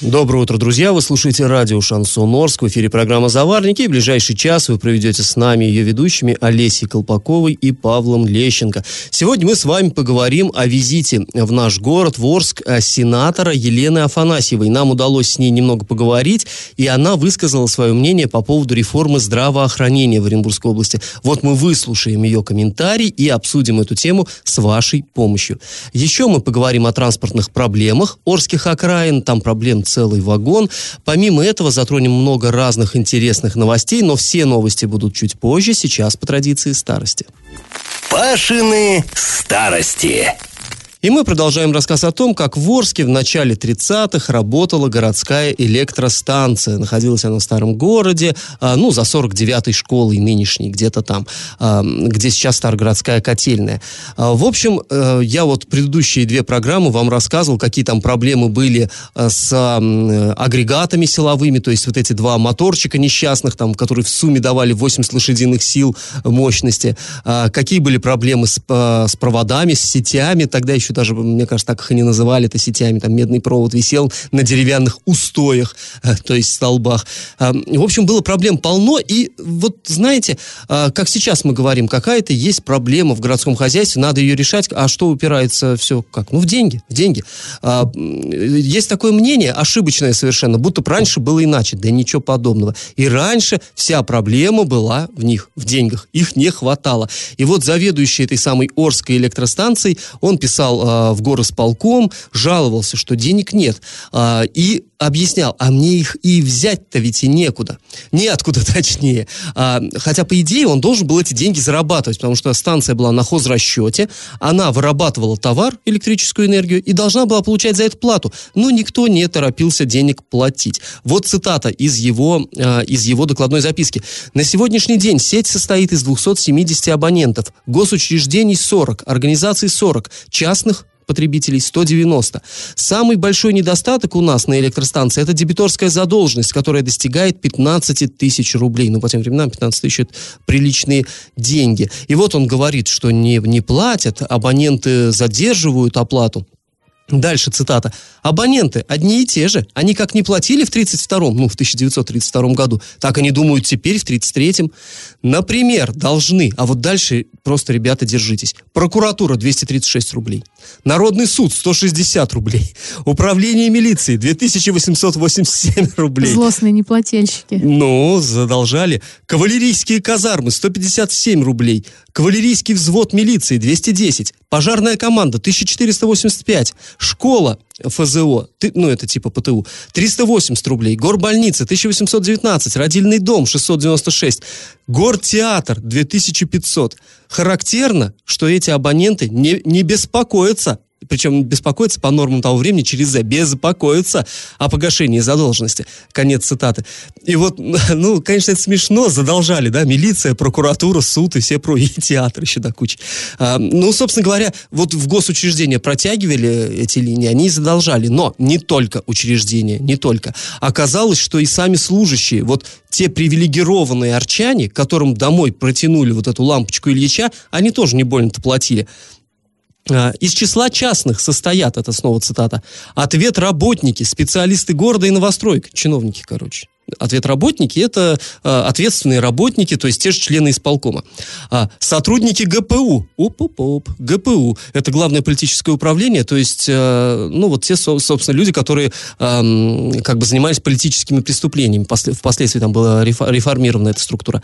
Доброе утро, друзья! Вы слушаете радио «Шансон Орск». В эфире программа «Заварники». И в ближайший час вы проведете с нами ее ведущими Олесей Колпаковой и Павлом Лещенко. Сегодня мы с вами поговорим о визите в наш город, в Орск, сенатора Елены Афанасьевой. Нам удалось с ней немного поговорить, и она высказала свое мнение по поводу реформы здравоохранения в Оренбургской области. Вот мы выслушаем ее комментарий и обсудим эту тему с вашей помощью. Еще мы поговорим о транспортных проблемах Орских окраин. Там проблем целый вагон. Помимо этого затронем много разных интересных новостей, но все новости будут чуть позже, сейчас по традиции старости. Пашины старости. И мы продолжаем рассказ о том, как в Орске в начале 30-х работала городская электростанция. Находилась она в старом городе, а, ну, за 49-й школой нынешней, где-то там, а, где сейчас Старогородская котельная. А, в общем, э, я вот предыдущие две программы вам рассказывал, какие там проблемы были с агрегатами силовыми, то есть вот эти два моторчика несчастных, там, которые в сумме давали 80 лошадиных сил мощности. Какие были проблемы с, с проводами, с сетями, тогда еще еще даже, мне кажется, так их и не называли это сетями, там медный провод висел на деревянных устоях, э, то есть столбах. А, в общем, было проблем полно, и вот, знаете, а, как сейчас мы говорим, какая-то есть проблема в городском хозяйстве, надо ее решать, а что упирается все как? Ну, в деньги, в деньги. А, есть такое мнение, ошибочное совершенно, будто раньше было иначе, да ничего подобного. И раньше вся проблема была в них, в деньгах, их не хватало. И вот заведующий этой самой Орской электростанцией, он писал э, в горосполком, жаловался, что денег нет. Э, и объяснял, а мне их и взять-то ведь и некуда. Неоткуда, точнее. А, хотя, по идее, он должен был эти деньги зарабатывать, потому что станция была на хозрасчете, она вырабатывала товар, электрическую энергию, и должна была получать за это плату. Но никто не торопился денег платить. Вот цитата из его, а, из его докладной записки. На сегодняшний день сеть состоит из 270 абонентов, госучреждений 40, организаций 40, частных потребителей 190. Самый большой недостаток у нас на электростанции – это дебиторская задолженность, которая достигает 15 тысяч рублей. Ну, по тем временам 15 тысяч – это приличные деньги. И вот он говорит, что не, не платят, абоненты задерживают оплату. Дальше цитата. Абоненты одни и те же. Они как не платили в 32-м, ну, в 1932 году, так они думают теперь в 33-м. Например, должны, а вот дальше просто, ребята, держитесь. Прокуратура 236 рублей. Народный суд 160 рублей. Управление милиции 2887 рублей. Злостные неплательщики. Ну, задолжали. Кавалерийские казармы 157 рублей. Кавалерийский взвод милиции 210. Пожарная команда 1485. Школа ФЗО, ну это типа ПТУ, 380 рублей. Горбольница 1819. Родильный дом 696. Гортеатр 2500. Характерно, что эти абоненты не, не беспокоятся причем беспокоиться по нормам того времени через «за», беспокоиться о погашении задолженности. Конец цитаты. И вот, ну, конечно, это смешно, задолжали, да, милиция, прокуратура, суд и все про, и театр еще до кучи. А, ну, собственно говоря, вот в госучреждения протягивали эти линии, они задолжали, но не только учреждения, не только. Оказалось, что и сами служащие, вот те привилегированные арчане, которым домой протянули вот эту лампочку Ильича, они тоже не больно-то платили. А, из числа частных состоят, это снова цитата, ответ работники, специалисты города и новостроек, чиновники, короче. Ответ работники – это э, ответственные работники, то есть те же члены исполкома. А, сотрудники ГПУ. Оп-оп-оп. ГПУ – это главное политическое управление, то есть, э, ну, вот те, собственно, люди, которые э, как бы занимались политическими преступлениями. Впоследствии там была реформирована эта структура.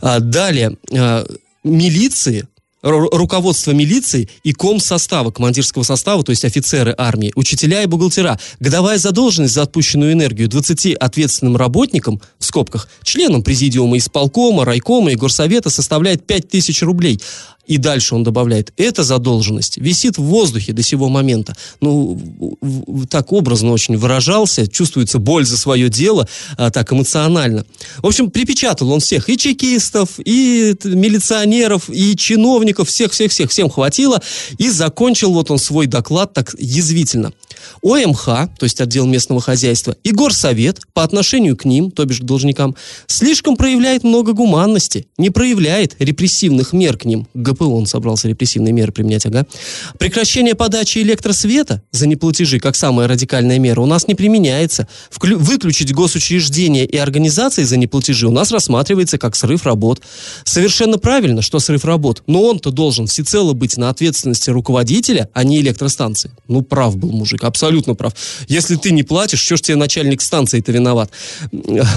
А, далее, э, милиции, руководство милиции и ком состава, командирского состава, то есть офицеры армии, учителя и бухгалтера. Годовая задолженность за отпущенную энергию 20 ответственным работникам, в скобках, членам президиума исполкома, райкома и горсовета составляет 5000 рублей. И дальше он добавляет, эта задолженность висит в воздухе до сего момента. Ну, так образно очень выражался, чувствуется боль за свое дело, а, так эмоционально. В общем, припечатал он всех, и чекистов, и милиционеров, и чиновников, всех-всех-всех, всем хватило, и закончил вот он свой доклад так язвительно. ОМХ, то есть отдел местного хозяйства, и горсовет по отношению к ним, то бишь к должникам, слишком проявляет много гуманности, не проявляет репрессивных мер к ним, к НПО он собрался репрессивные меры применять, ага. Прекращение подачи электросвета за неплатежи, как самая радикальная мера, у нас не применяется. Вклю- выключить госучреждения и организации за неплатежи у нас рассматривается как срыв работ. Совершенно правильно, что срыв работ, но он-то должен всецело быть на ответственности руководителя, а не электростанции. Ну, прав был мужик, абсолютно прав. Если ты не платишь, что ж тебе начальник станции-то виноват?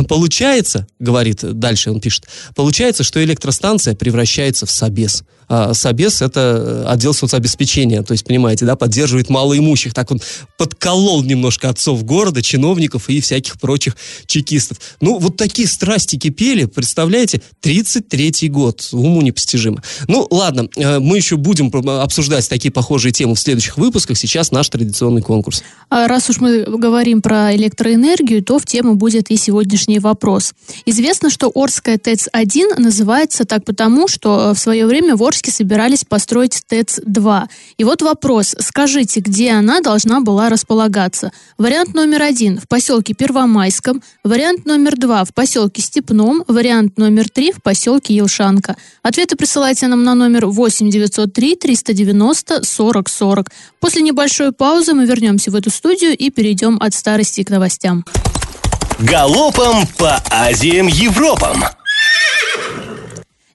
Получается, говорит, дальше он пишет, получается, что электростанция превращается в собес. А собес – это отдел соцобеспечения, то есть, понимаете, да, поддерживает малоимущих. Так он подколол немножко отцов города, чиновников и всяких прочих чекистов. Ну, вот такие страсти кипели, представляете, 33-й год, уму непостижимо. Ну, ладно, э, мы еще будем обсуждать такие похожие темы в следующих выпусках. Сейчас наш традиционный конкурс. А раз уж мы говорим про электроэнергию, то в тему будет и сегодняшний вопрос. Известно, что Орская ТЭЦ-1 называется так потому, что в свое время в Орске собирались построить ТЭЦ-2. И вот вопрос. Скажите, где она должна была располагаться? Вариант номер один в поселке Первомайском, вариант номер два в поселке Степном, вариант номер три в поселке Елшанка. Ответы присылайте нам на номер 8 903 390 40 40. После небольшой паузы мы вернемся в эту студию и перейдем от старости к новостям. Галопом по Азиям Европам!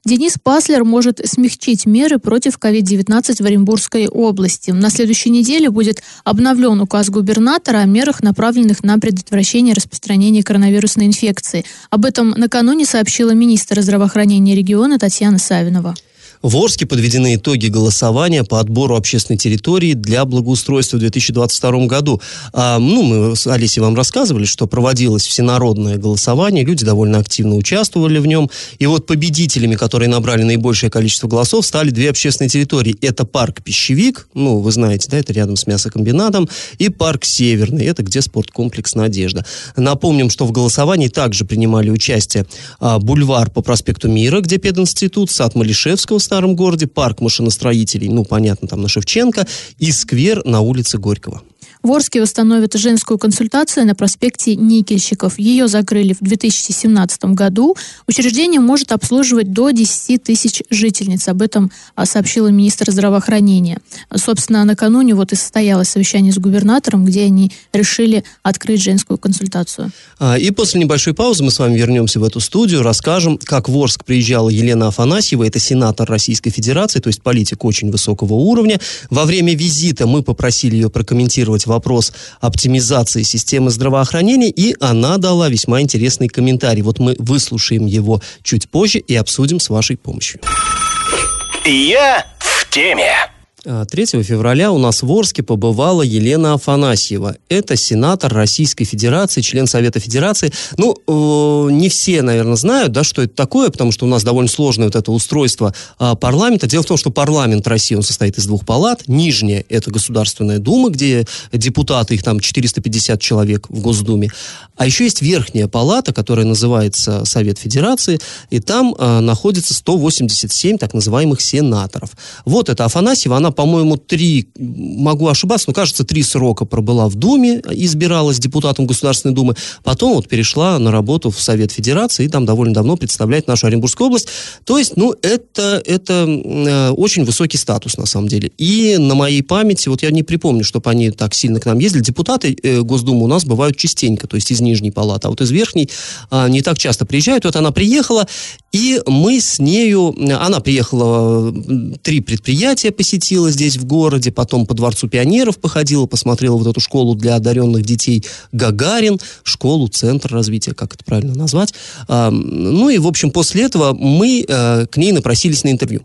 Денис Паслер может смягчить меры против COVID-19 в Оренбургской области. На следующей неделе будет обновлен указ губернатора о мерах, направленных на предотвращение распространения коронавирусной инфекции. Об этом накануне сообщила министр здравоохранения региона Татьяна Савинова. В Орске подведены итоги голосования по отбору общественной территории для благоустройства в 2022 году. А, ну, мы с Алисей вам рассказывали, что проводилось всенародное голосование, люди довольно активно участвовали в нем. И вот победителями, которые набрали наибольшее количество голосов, стали две общественные территории. Это парк Пищевик, ну, вы знаете, да, это рядом с мясокомбинатом, и парк Северный, это где спорткомплекс Надежда. Напомним, что в голосовании также принимали участие а, бульвар по проспекту Мира, где пединститут, сад Малишевского, старом городе, парк машиностроителей, ну, понятно, там на Шевченко, и сквер на улице Горького. В Орске восстановят женскую консультацию на проспекте Никельщиков. Ее закрыли в 2017 году. Учреждение может обслуживать до 10 тысяч жительниц. Об этом а, сообщила министр здравоохранения. Собственно, накануне вот и состоялось совещание с губернатором, где они решили открыть женскую консультацию. А, и после небольшой паузы мы с вами вернемся в эту студию, расскажем, как в Орск приезжала Елена Афанасьева, это сенатор Российской Федерации, то есть политик очень высокого уровня. Во время визита мы попросили ее прокомментировать вопрос оптимизации системы здравоохранения, и она дала весьма интересный комментарий. Вот мы выслушаем его чуть позже и обсудим с вашей помощью. Я в теме. 3 а, февраля у нас в Орске побывала Елена Афанасьева. Это сенатор Российской Федерации, член Совета Федерации. Ну, э, не все, наверное, знают, да, что это такое, потому что у нас довольно сложное вот это устройство э, парламента. Дело в том, что парламент России, он состоит из двух палат. Нижняя – это Государственная Дума, где депутаты, их там 450 человек в Госдуме. А еще есть верхняя палата, которая называется Совет Федерации, и там э, находится 187 так называемых сенаторов. Вот эта Афанасьева, она по-моему, три, могу ошибаться, но, кажется, три срока пробыла в Думе, избиралась депутатом Государственной Думы, потом вот перешла на работу в Совет Федерации и там довольно давно представляет нашу Оренбургскую область. То есть, ну, это, это э, очень высокий статус, на самом деле. И на моей памяти, вот я не припомню, чтобы они так сильно к нам ездили. Депутаты э, Госдумы у нас бывают частенько, то есть из Нижней Палаты, а вот из Верхней э, не так часто приезжают. Вот она приехала, и мы с нею, она приехала, три предприятия посетила, ходила здесь в городе, потом по Дворцу пионеров походила, посмотрела вот эту школу для одаренных детей Гагарин, школу, центр развития, как это правильно назвать. Ну и, в общем, после этого мы э, к ней напросились на интервью.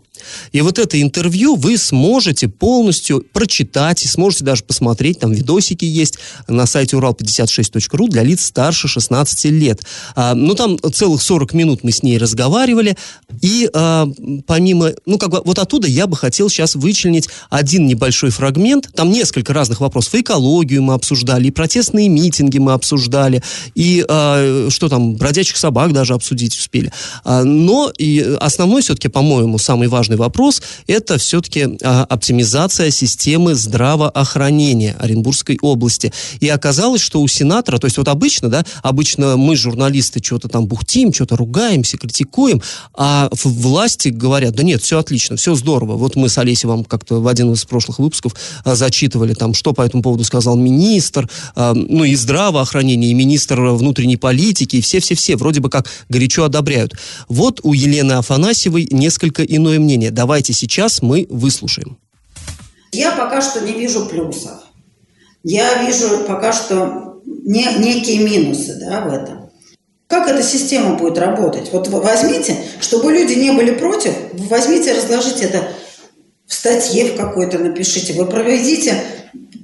И вот это интервью вы сможете полностью прочитать и сможете даже посмотреть, там видосики есть на сайте урал56.ру для лиц старше 16 лет. А, ну, там целых 40 минут мы с ней разговаривали, и а, помимо, ну, как бы вот оттуда я бы хотел сейчас вычленить один небольшой фрагмент, там несколько разных вопросов, и экологию мы обсуждали, и протестные митинги мы обсуждали, и а, что там, бродячих собак даже обсудить успели. А, но и основной все-таки, по-моему, самый важный главный вопрос – это все-таки а, оптимизация системы здравоохранения Оренбургской области. И оказалось, что у сенатора, то есть вот обычно, да, обычно мы, журналисты, что-то там бухтим, что-то ругаемся, критикуем, а власти говорят, да нет, все отлично, все здорово. Вот мы с Олесей вам как-то в один из прошлых выпусков а, зачитывали там, что по этому поводу сказал министр, а, ну и здравоохранение, и министр внутренней политики, и все-все-все вроде бы как горячо одобряют. Вот у Елены Афанасьевой несколько иное мнение. Давайте сейчас мы выслушаем. Я пока что не вижу плюсов. Я вижу пока что не, некие минусы да, в этом. Как эта система будет работать? Вот возьмите, чтобы люди не были против, возьмите, разложите это в статье в какой-то напишите. Вы проведите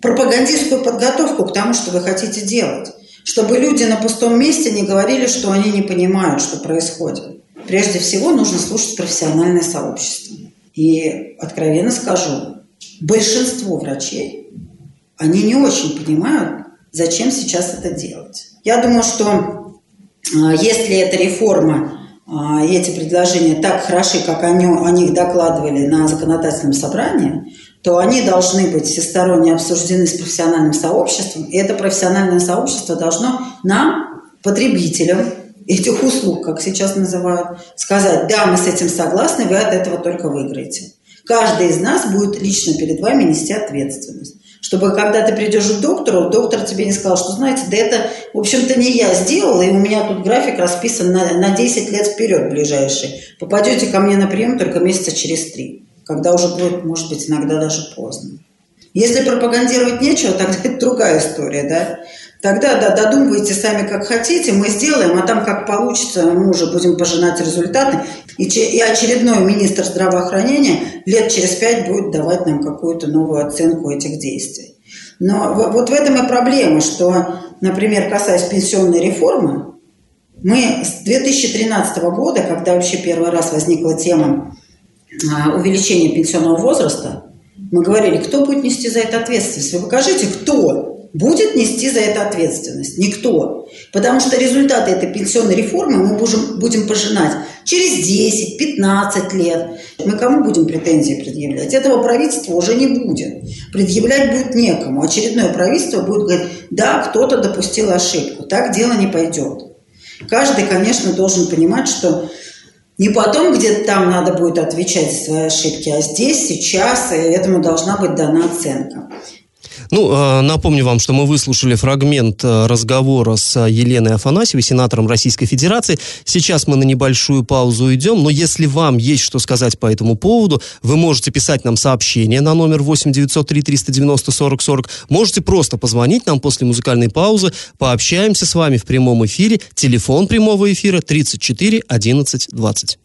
пропагандистскую подготовку к тому, что вы хотите делать. Чтобы люди на пустом месте не говорили, что они не понимают, что происходит. Прежде всего нужно слушать профессиональное сообщество. И откровенно скажу, большинство врачей, они не очень понимают, зачем сейчас это делать. Я думаю, что а, если эта реформа а, и эти предложения так хороши, как они, о них докладывали на законодательном собрании, то они должны быть всесторонне обсуждены с профессиональным сообществом, и это профессиональное сообщество должно нам, потребителям этих услуг, как сейчас называют, сказать, да, мы с этим согласны, вы от этого только выиграете. Каждый из нас будет лично перед вами нести ответственность. Чтобы когда ты придешь к доктору, доктор тебе не сказал, что, знаете, да это, в общем-то, не я сделал, и у меня тут график расписан на, на 10 лет вперед ближайший. Попадете ко мне на прием только месяца через три когда уже будет, может быть, иногда даже поздно. Если пропагандировать нечего, тогда это другая история, да? Тогда, да, додумывайте сами, как хотите, мы сделаем, а там как получится, мы уже будем пожинать результаты. И, и очередной министр здравоохранения лет через пять будет давать нам какую-то новую оценку этих действий. Но вот в этом и проблема, что, например, касаясь пенсионной реформы, мы с 2013 года, когда вообще первый раз возникла тема а, увеличения пенсионного возраста, мы говорили, кто будет нести за это ответственность? Вы покажите, кто будет нести за это ответственность? Никто. Потому что результаты этой пенсионной реформы мы будем, будем пожинать через 10-15 лет. Мы кому будем претензии предъявлять? Этого правительства уже не будет. Предъявлять будет некому. Очередное правительство будет говорить, да, кто-то допустил ошибку. Так дело не пойдет. Каждый, конечно, должен понимать, что не потом где-то там надо будет отвечать за свои ошибки, а здесь, сейчас, и этому должна быть дана оценка. Ну, а, напомню вам, что мы выслушали фрагмент а, разговора с Еленой Афанасьевой, сенатором Российской Федерации. Сейчас мы на небольшую паузу уйдем, но если вам есть что сказать по этому поводу, вы можете писать нам сообщение на номер 8 903 390 40 40. Можете просто позвонить нам после музыкальной паузы, пообщаемся с вами в прямом эфире. Телефон прямого эфира 34 11 20.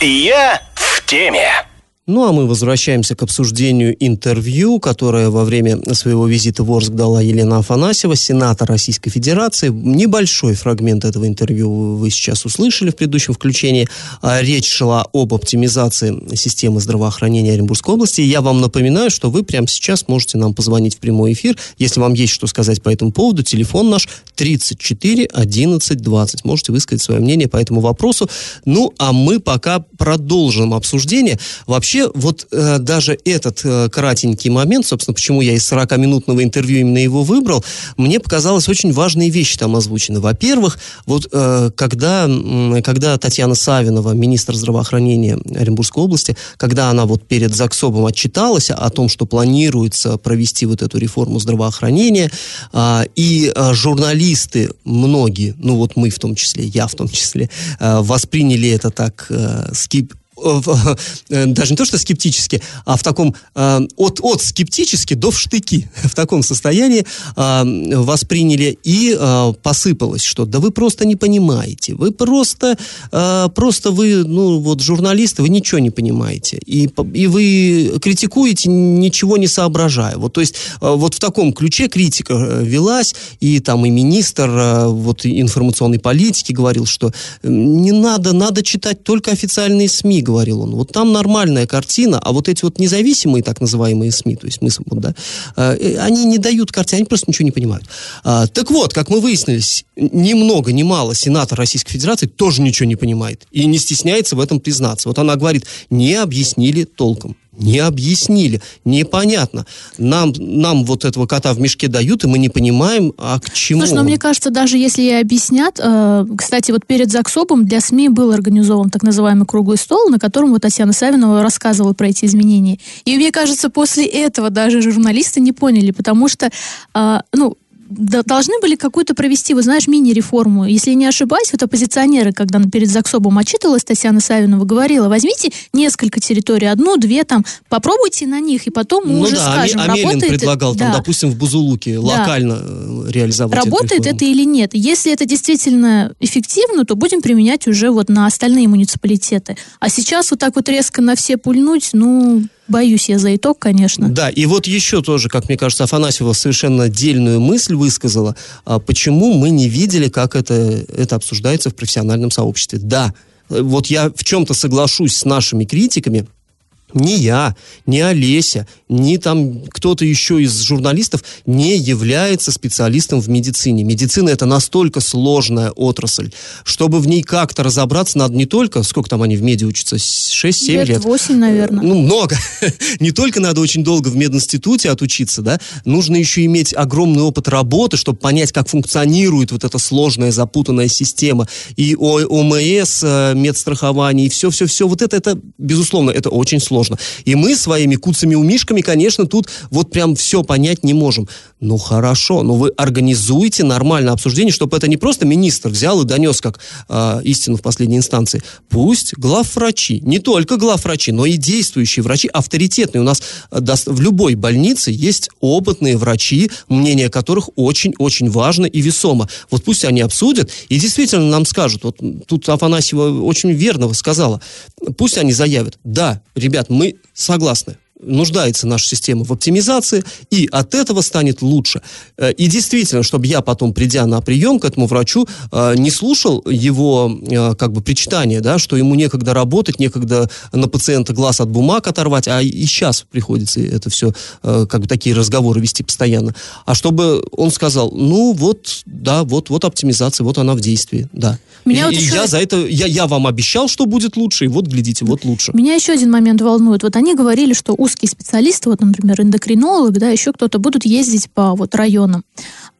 Я в теме. Ну а мы возвращаемся к обсуждению интервью, которое во время своего визита в Орск дала Елена Афанасьева, сенатор Российской Федерации. Небольшой фрагмент этого интервью вы сейчас услышали в предыдущем включении. А, речь шла об оптимизации системы здравоохранения Оренбургской области. Я вам напоминаю, что вы прямо сейчас можете нам позвонить в прямой эфир. Если вам есть что сказать по этому поводу, телефон наш 34 11 20. Можете высказать свое мнение по этому вопросу. Ну а мы пока продолжим обсуждение. Вообще вообще вот э, даже этот э, кратенький момент, собственно, почему я из 40-минутного интервью именно его выбрал, мне показалось очень важные вещи там озвучены. Во-первых, вот э, когда, э, когда Татьяна Савинова, министр здравоохранения Оренбургской области, когда она вот перед ЗАГСОБом отчиталась о том, что планируется провести вот эту реформу здравоохранения, э, и э, журналисты, многие, ну вот мы в том числе, я в том числе, э, восприняли это так э, скип, даже не то, что скептически, а в таком э, от, от скептически до в штыки в таком состоянии э, восприняли и посыпалось, что да вы просто не понимаете, вы просто, просто вы, ну вот журналисты, вы ничего не понимаете, и, и вы критикуете, ничего не соображая. Вот, то есть вот в таком ключе критика велась, и там и министр вот информационной политики говорил, что не надо, надо читать только официальные СМИ, говорил он, вот там нормальная картина, а вот эти вот независимые так называемые СМИ, то есть мы, вот, да, э, они не дают картины, они просто ничего не понимают. А, так вот, как мы выяснились, ни много, ни мало сенатор Российской Федерации тоже ничего не понимает и не стесняется в этом признаться. Вот она говорит, не объяснили толком не объяснили, непонятно. Нам, нам вот этого кота в мешке дают, и мы не понимаем, а к чему. Слушай, но мне кажется, даже если и объяснят, э, кстати, вот перед ЗАГСОБом для СМИ был организован так называемый круглый стол, на котором вот Татьяна Савинова рассказывала про эти изменения. И мне кажется, после этого даже журналисты не поняли, потому что, э, ну, должны были какую-то провести, вы знаешь, мини-реформу. Если не ошибаюсь, вот оппозиционеры, когда перед Заксобом отчитывалась Татьяна Савинова, говорила, возьмите несколько территорий, одну, две там, попробуйте на них, и потом мы ну уже да, скажем, Амелин работает... предлагал, да. там, допустим, в Бузулуке да. локально э, реализовать Работает это или нет? Если это действительно эффективно, то будем применять уже вот на остальные муниципалитеты. А сейчас вот так вот резко на все пульнуть, ну, Боюсь я за итог, конечно. Да, и вот еще тоже, как мне кажется, Афанасьева совершенно отдельную мысль высказала, а почему мы не видели, как это, это обсуждается в профессиональном сообществе. Да, вот я в чем-то соглашусь с нашими критиками, ни я, ни Олеся, ни там кто-то еще из журналистов не является специалистом в медицине. Медицина это настолько сложная отрасль, чтобы в ней как-то разобраться, надо не только, сколько там они в меди учатся, 6-7 лет? Лет 8, наверное. Ну, много. не только надо очень долго в мединституте отучиться, да, нужно еще иметь огромный опыт работы, чтобы понять, как функционирует вот эта сложная, запутанная система. И ОМС, э, медстрахование, и все-все-все. Вот это, это, безусловно, это очень сложно. И мы своими куцами-умишками конечно, тут вот прям все понять не можем. Ну хорошо, но вы организуете нормальное обсуждение, чтобы это не просто министр взял и донес как э, истину в последней инстанции. Пусть главврачи, не только главврачи, но и действующие врачи, авторитетные. У нас э, в любой больнице есть опытные врачи, мнение которых очень-очень важно и весомо. Вот пусть они обсудят и действительно нам скажут. Вот тут Афанасьева очень верно сказала. Пусть они заявят. Да, ребят, мы согласны нуждается наша система в оптимизации, и от этого станет лучше. Э, и действительно, чтобы я потом, придя на прием к этому врачу, э, не слушал его э, как бы причитания, да, что ему некогда работать, некогда на пациента глаз от бумаг оторвать, а и сейчас приходится это все, как бы такие разговоры вести постоянно. А чтобы он сказал, ну вот, да, вот, вот оптимизация, вот она в действии, да. Меня и, вот еще... я за это, я, я вам обещал, что будет лучше, и вот, глядите, вот лучше. Меня еще один момент волнует. Вот они говорили, что узкие специалисты, вот, например, эндокринолог, да, еще кто-то, будут ездить по вот районам.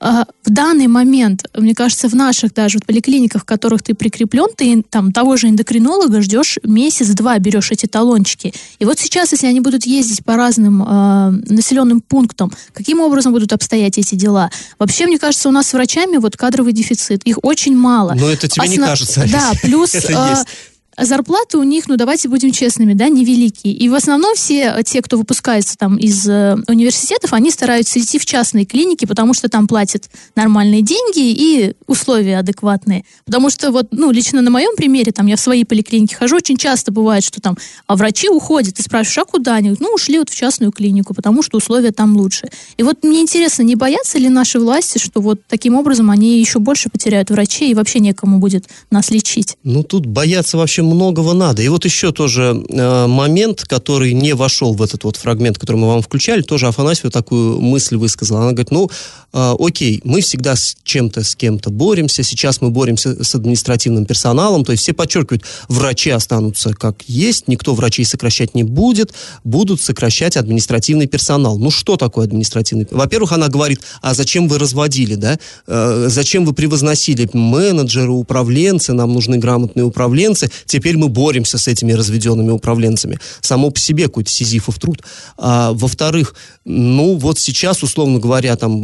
А, в данный момент, мне кажется, в наших даже вот поликлиниках, в которых ты прикреплен, ты там того же эндокринолога ждешь месяц-два, берешь эти талончики. И вот сейчас, если они будут ездить по разным э, населенным пунктам, каким образом будут обстоять эти дела? Вообще, мне кажется, у нас с врачами вот кадровый дефицит. Их очень мало. Но это тебе Основ... не кажется, Да, плюс... это есть зарплаты у них, ну давайте будем честными, да, невеликие. И в основном все те, кто выпускается там из э, университетов, они стараются идти в частные клиники, потому что там платят нормальные деньги и условия адекватные. Потому что вот, ну, лично на моем примере, там, я в своей поликлинике хожу, очень часто бывает, что там а врачи уходят, ты спрашиваешь, а куда они? Ну, ушли вот в частную клинику, потому что условия там лучше. И вот мне интересно, не боятся ли наши власти, что вот таким образом они еще больше потеряют врачей и вообще некому будет нас лечить? Ну, тут бояться вообще очень многого надо. И вот еще тоже э, момент, который не вошел в этот вот фрагмент, который мы вам включали, тоже Афанасьева такую мысль высказала. Она говорит, ну, э, окей, мы всегда с чем-то, с кем-то боремся, сейчас мы боремся с административным персоналом, то есть все подчеркивают, врачи останутся как есть, никто врачей сокращать не будет, будут сокращать административный персонал. Ну, что такое административный? Во-первых, она говорит, а зачем вы разводили, да? Э, зачем вы превозносили менеджеры, управленцы, нам нужны грамотные управленцы, теперь мы боремся с этими разведенными управленцами. Само по себе какой-то сизифов труд. А, во-вторых, ну вот сейчас, условно говоря, там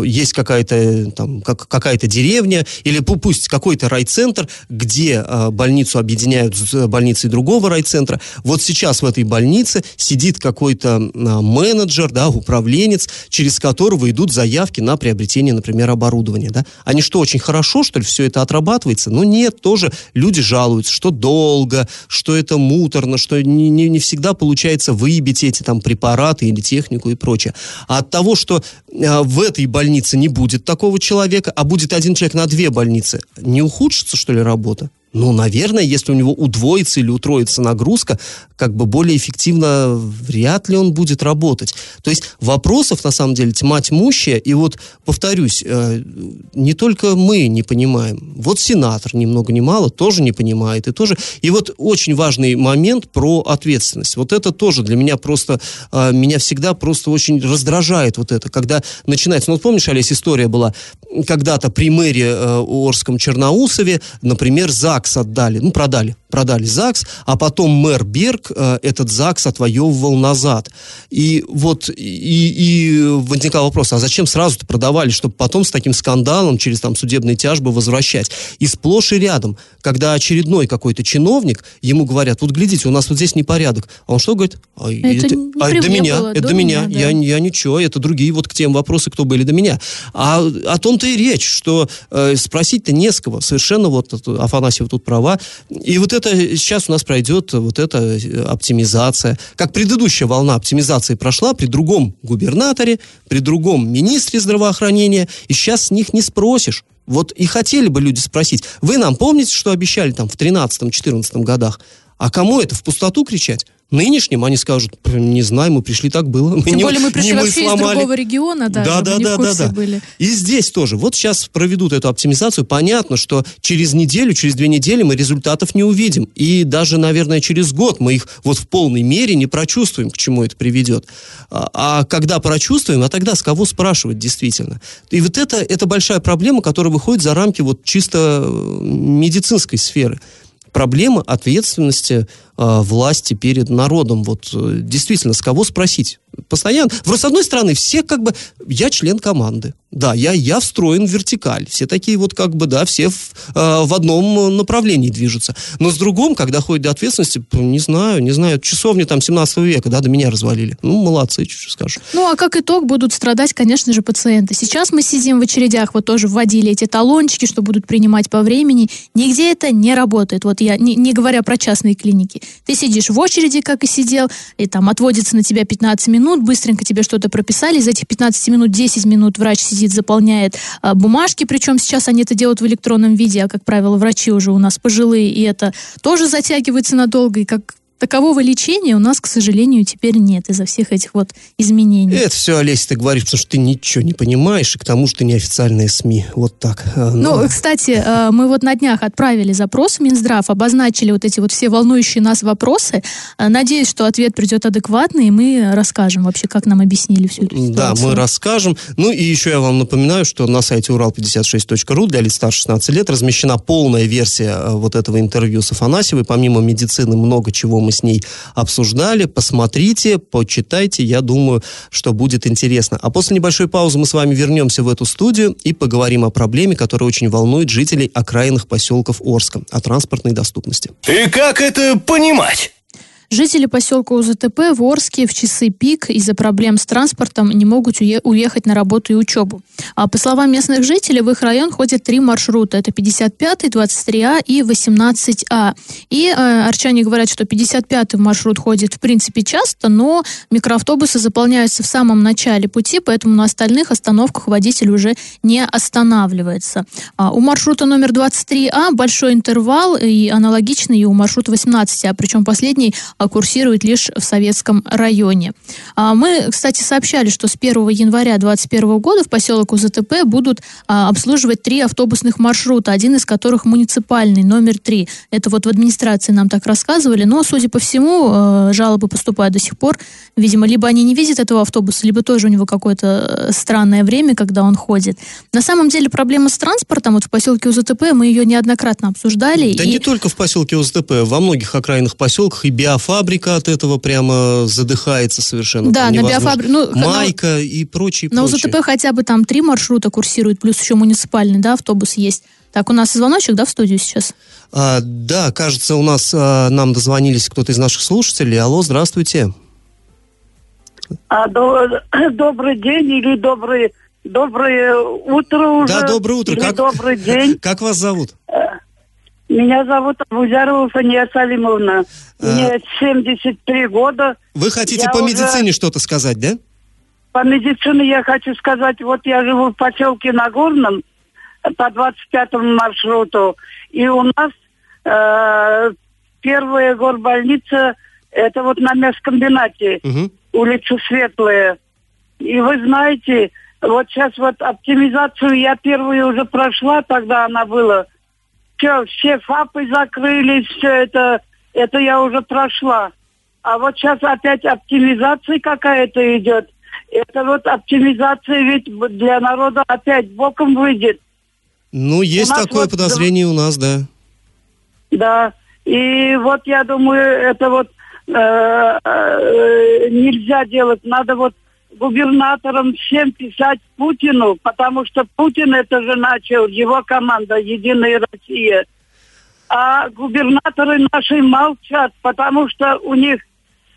э, есть какая-то там как, какая-то деревня или пусть какой-то райцентр, где э, больницу объединяют с больницей другого райцентра. Вот сейчас в этой больнице сидит какой-то э, менеджер, да, управленец, через которого идут заявки на приобретение, например, оборудования. Да? Они что, очень хорошо, что ли, все это отрабатывается? Ну нет, тоже люди жалуются, что долго, что это муторно, что не, не, не всегда получается выбить эти там препараты или технику и прочее. А от того, что э, в этой больнице не будет такого человека, а будет один человек на две больницы, не ухудшится, что ли, работа? Ну, наверное, если у него удвоится или утроится нагрузка, как бы более эффективно вряд ли он будет работать. То есть вопросов, на самом деле, тьма тьмущая. И вот, повторюсь, э, не только мы не понимаем. Вот сенатор, ни много ни мало, тоже не понимает. И, тоже... и вот очень важный момент про ответственность. Вот это тоже для меня просто, э, меня всегда просто очень раздражает вот это, когда начинается... Ну, вот помнишь, Олесь, история была, когда-то при мэре э, Орском Черноусове, например, ЗАГС отдали, ну, продали, продали ЗАГС, а потом мэр Берг э, этот ЗАГС отвоевывал назад. И вот, и, и возникал вопрос, а зачем сразу-то продавали, чтобы потом с таким скандалом через там судебные тяжбы возвращать? И сплошь и рядом, когда очередной какой-то чиновник, ему говорят, вот глядите, у нас вот здесь непорядок. А он что говорит? А, это, это, а, это до меня, было, это до меня, меня да. я, я ничего, это другие вот к тем вопросы, кто были до меня. А о том-то и речь, что э, спросить-то не с кого, совершенно вот Афанасьев тут права. И вот это сейчас у нас пройдет вот эта э, оптимизация. Как предыдущая волна оптимизации прошла при другом губернаторе, при другом министре здравоохранения, и сейчас с них не спросишь. Вот и хотели бы люди спросить, вы нам помните, что обещали там в 13-14 годах? А кому это, в пустоту кричать? Нынешним они скажут, не знаю, мы пришли, так было. Мы Тем не, более мы пришли не вообще мы из другого региона, да, да, да, да, да, да. были. И здесь тоже. Вот сейчас проведут эту оптимизацию. Понятно, что через неделю, через две недели мы результатов не увидим. И даже, наверное, через год мы их вот в полной мере не прочувствуем, к чему это приведет. А, а когда прочувствуем, а тогда с кого спрашивать действительно? И вот это, это большая проблема, которая выходит за рамки вот чисто э, медицинской сферы проблема ответственности власти перед народом. Вот э, действительно, с кого спросить? Постоянно. С одной стороны, все как бы... Я член команды. Да, я, я встроен в вертикаль. Все такие вот как бы, да, все в, э, в одном направлении движутся. Но с другом, когда ходит до ответственности, не знаю, не знаю, часовни там 17 века, да, до меня развалили. Ну, молодцы, что скажешь. Ну, а как итог будут страдать, конечно же, пациенты. Сейчас мы сидим в очередях, вот тоже вводили эти талончики, что будут принимать по времени. Нигде это не работает. Вот я, не, не говоря про частные клиники. Ты сидишь в очереди, как и сидел, и там отводится на тебя 15 минут, быстренько тебе что-то прописали, из этих 15 минут 10 минут врач сидит заполняет а, бумажки, причем сейчас они это делают в электронном виде, а, как правило, врачи уже у нас пожилые, и это тоже затягивается надолго, и как такового лечения у нас, к сожалению, теперь нет из-за всех этих вот изменений. Это все, Олеся, ты говоришь, потому что ты ничего не понимаешь, и к тому, что ты неофициальные СМИ. Вот так. А, Но... Ну, кстати, э, мы вот на днях отправили запрос в Минздрав, обозначили вот эти вот все волнующие нас вопросы. Э, надеюсь, что ответ придет адекватный, и мы расскажем вообще, как нам объяснили всю эту ситуацию. Да, мы расскажем. Ну и еще я вам напоминаю, что на сайте урал56.ру для лиц старше 16 лет размещена полная версия вот этого интервью с Афанасьевой. Помимо медицины много чего мы мы с ней обсуждали. Посмотрите, почитайте, я думаю, что будет интересно. А после небольшой паузы мы с вами вернемся в эту студию и поговорим о проблеме, которая очень волнует жителей окраинных поселков Орска, о транспортной доступности. И как это понимать? Жители поселка УЗТП в Орске в часы пик из-за проблем с транспортом не могут уехать на работу и учебу. А по словам местных жителей, в их район ходят три маршрута. Это 55, 23А и 18А. И э, арчане говорят, что 55 маршрут ходит в принципе часто, но микроавтобусы заполняются в самом начале пути, поэтому на остальных остановках водитель уже не останавливается. А у маршрута номер 23А большой интервал и аналогичный и у маршрута 18А, причем последний курсирует лишь в советском районе. А, мы, кстати, сообщали, что с 1 января 2021 года в поселок УЗТП будут а, обслуживать три автобусных маршрута, один из которых муниципальный, номер три. Это вот в администрации нам так рассказывали, но, судя по всему, жалобы поступают до сих пор. Видимо, либо они не видят этого автобуса, либо тоже у него какое-то странное время, когда он ходит. На самом деле проблема с транспортом вот в поселке УЗТП, мы ее неоднократно обсуждали. Да и... не только в поселке УЗТП, во многих окраинных поселках и биоф биофабрика от этого прямо задыхается совершенно. Да, на биофабрике. Ну, Майка на, и прочее, На УЗТП хотя бы там три маршрута курсируют, плюс еще муниципальный, да, автобус есть. Так, у нас звоночек, да, в студию сейчас? А, да, кажется, у нас а, нам дозвонились кто-то из наших слушателей. Алло, здравствуйте. А, до, добрый день или добрый, доброе утро уже. Да, доброе утро. как, добрый день. Как вас зовут? Меня зовут Абузярова Фания Салимовна. А... Мне 73 года. Вы хотите я по уже... медицине что-то сказать, да? По медицине я хочу сказать, вот я живу в поселке Нагорном по 25 маршруту, и у нас э, первая горбольница, это вот на мясокомбинате, Мгм. улица Светлая. И вы знаете, вот сейчас вот оптимизацию я первую уже прошла, тогда она была. Все, все ФАПы закрылись, все это, это я уже прошла. А вот сейчас опять оптимизация какая-то идет. Это вот оптимизация ведь для народа опять боком выйдет. Ну, есть такое вот подозрение у нас, да. Да. И вот я думаю, это вот э, э, нельзя делать. Надо вот губернаторам всем писать Путину, потому что Путин это же начал, его команда «Единая Россия». А губернаторы наши молчат, потому что у них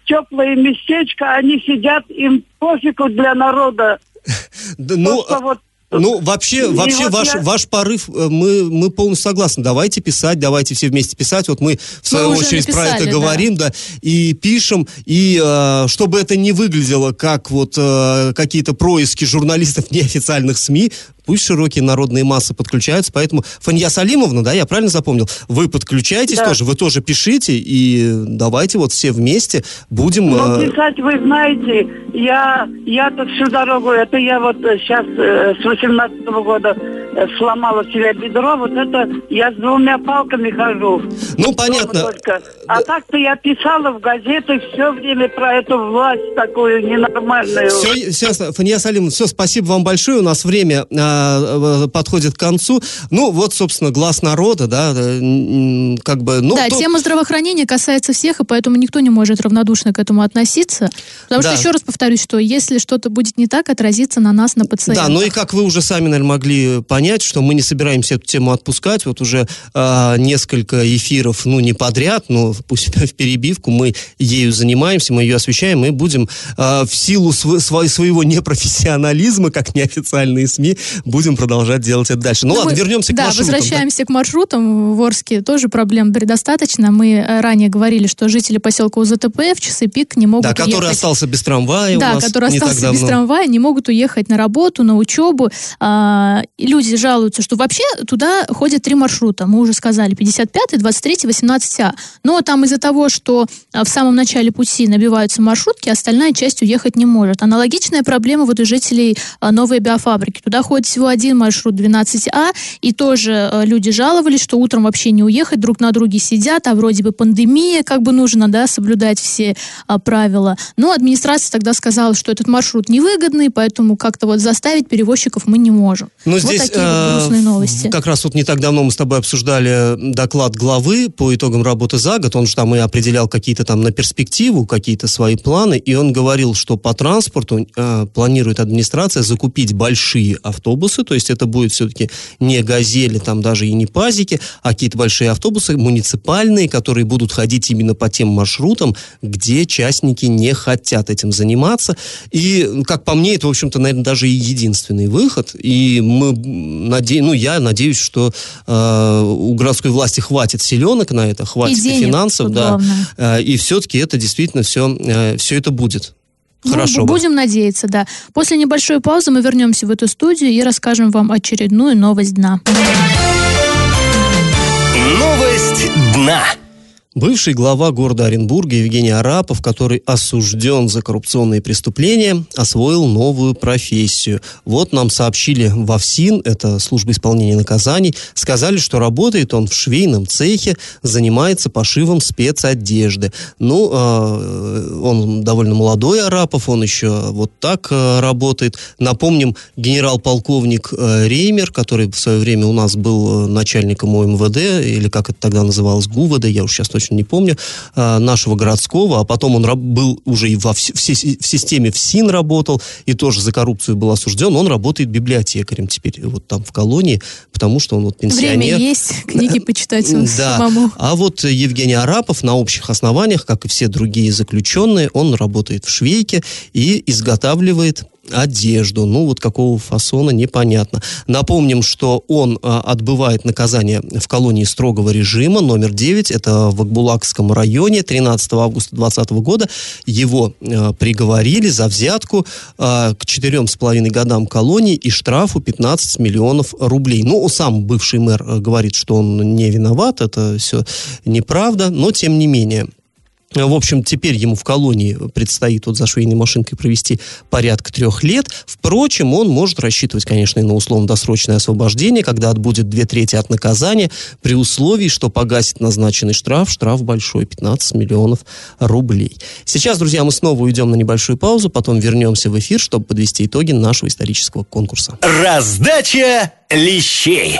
теплое местечко, они сидят, им пофигу для народа. Да, ну, Просто вот Ну, вообще, И вообще вот ваш, я- ваш порыв, э, мы, мы полностью согласны. Давайте писать, давайте все вместе писать. Вот мы, в свою уже очередь, про написали, это да. говорим, да, и пишем. И э, чтобы это не выглядело как вот э, какие-то происки журналистов неофициальных СМИ, пусть широкие народные массы подключаются. Поэтому, Фанья Салимовна, да, я правильно запомнил, вы подключаетесь Да. тоже, вы тоже пишите, и давайте вот все вместе будем... Ну, э, писать, вы знаете, я, я-то всю дорогу, это я вот сейчас с 18 года э, сломала себе бедро, вот это я с двумя палками хожу. ну, понятно. Только. А так-то я писала в газеты все время про эту власть такую ненормальную. Все, все. Фания Салимовна, все, спасибо вам большое. У нас время а, э, подходит к концу. Ну, вот, собственно, глаз народа, да, э, как бы... Ну, да, то- тема здравоохранения касается всех, и поэтому никто не может равнодушно к этому относиться. Потому Да. что, еще раз повторюсь, что если что-то будет не так, отразится на нас, на пациентах. Да, ну и как вы уже сами, наверное, могли понять, что мы не собираемся эту тему отпускать. Вот уже а, несколько эфиров, ну, не подряд, но пусть в перебивку мы ею занимаемся, мы ее освещаем, и будем а, в силу св- сво- своего непрофессионализма, как неофициальные СМИ, будем продолжать делать это дальше. Ну, Ну, ладно, мы- вернемся к Да, маршрутам. да. возвращаемся к маршрутам. В Орске тоже проблем предостаточно. Мы э, ранее говорили, что жители поселка УЗТП в часы пик не могут Да, который уехать. остался без трамвая у Да, нас который не так остался без трамвая, не могут уехать на работу, на учебу. А, люди жалуются, что вообще туда ходят три маршрута. Мы уже сказали, 55, 23, 18А. Но там из-за того, что а, в самом начале пути набиваются маршрутки, остальная часть уехать не может. Аналогичная проблема вот у жителей а, новой биофабрики. Туда ходит всего один маршрут 12А, и тоже а, люди жаловались, что утром вообще не уехать, друг на друге сидят, а вроде бы пандемия, как бы нужно, да, соблюдать все а, правила. Но администрация тогда сказала, что этот маршрут невыгодный, поэтому как-то вот заставить перевозчиков мы не можем. Ну, вот здесь такие вот э, грустные новости. Как раз вот не так давно мы с тобой обсуждали доклад главы по итогам работы за год. Он же там и определял какие-то там на перспективу, какие-то свои планы. И он говорил, что по транспорту э, планирует администрация закупить большие автобусы. То есть это будет все-таки не газели, там даже и не пазики, а какие-то большие автобусы муниципальные, которые будут ходить именно по тем маршрутам, где частники не хотят этим заниматься. И, как по мне, это, в общем-то, наверное, даже и единственный выход. И мы наде... ну, я надеюсь, что э, у городской власти хватит селенок на это, хватит и, денег финансов, да. главное. Э, и все-таки это действительно все, э, все это будет. Ну, Хорошо. бы. будем надеяться, да. После небольшой паузы мы вернемся в эту студию и расскажем вам очередную новость дна. Новость дна. Бывший глава города Оренбурга Евгений Арапов, который осужден за коррупционные преступления, освоил новую профессию. Вот нам сообщили во ФСИН, это служба исполнения наказаний, сказали, что работает он в швейном цехе, занимается пошивом спецодежды. Ну, э, он довольно молодой Арапов, он еще вот так э, работает. Напомним, генерал-полковник э, Реймер, который в свое время у нас был начальником ОМВД, или как это тогда называлось, ГУВД, я уж сейчас точно не помню, э, нашего городского, а потом он был уже и во в, в системе ФСИН работал, и тоже за коррупцию был осужден. Он работает библиотекарем теперь вот там в колонии, потому что он вот пенсионер. Время есть, книги почитать Да. самому. А вот Евгений Арапов на общих основаниях, как и все другие заключенные, он работает в швейке и изготавливает одежду. Ну, вот какого фасона, непонятно. Напомним, что он а, отбывает наказание в колонии строгого режима номер 9. Это в Акбулакском районе 13 августа 2020 года. Его а, приговорили за взятку а, к 4,5 годам колонии и штрафу 15 миллионов рублей. Ну, сам бывший мэр а, говорит, что он не виноват, это все неправда, но тем не менее. В общем, теперь ему в колонии предстоит вот за швейной машинкой провести порядка трех лет. Впрочем, он может рассчитывать, конечно, и на условно-досрочное освобождение, когда отбудет две трети от наказания, при условии, что погасит назначенный штраф. Штраф большой, 15 миллионов рублей. Сейчас, друзья, мы снова уйдем на небольшую паузу, потом вернемся в эфир, чтобы подвести итоги нашего исторического конкурса. Раздача лещей.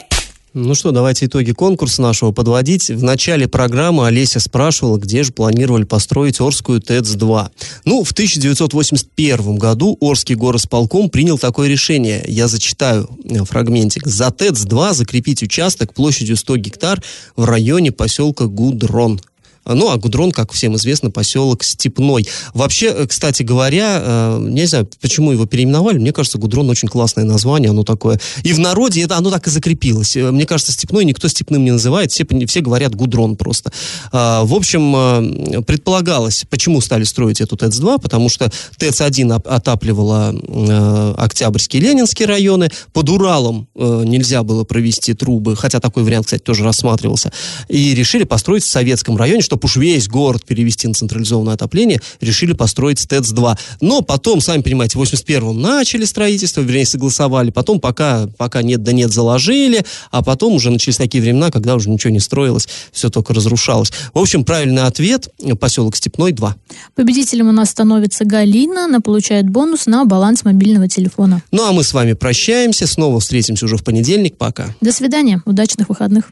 Ну что, давайте итоги конкурса нашего подводить. В начале программы Олеся спрашивала, где же планировали построить Орскую ТЭЦ-2. Ну, в 1981 году Орский горосполком принял такое решение. Я зачитаю э, фрагментик. За ТЭЦ-2 закрепить участок площадью 100 гектар в районе поселка Гудрон. Ну, а Гудрон, как всем известно, поселок Степной. Вообще, э, кстати говоря, э, не знаю, почему его переименовали. Мне кажется, Гудрон очень классное название, оно такое. И в народе это оно так и закрепилось. Э, мне кажется, Степной никто Степным не называет, все, все говорят Гудрон просто. А, в общем, предполагалось, почему стали строить эту ТЭЦ-2, потому что ТЭЦ-1 отапливала Октябрьские и Ленинские районы, под Уралом нельзя было провести трубы, хотя такой вариант, кстати, тоже рассматривался, и решили построить в Советском районе, чтобы уж весь город перевести на централизованное отопление, решили построить ТЭЦ-2. Но потом, сами понимаете, в 81-м начали строительство, вернее, согласовали, потом пока, пока нет да нет заложили, а потом уже начались такие времена, когда уже ничего не строилось, все только разрушалось. В общем, правильный ответ – поселок Степной 2. Победителем у нас становится Галина, она получает бонус на баланс мобильного телефона. Ну, а мы с вами прощаемся, снова встретимся уже в понедельник, пока. До свидания, удачных выходных.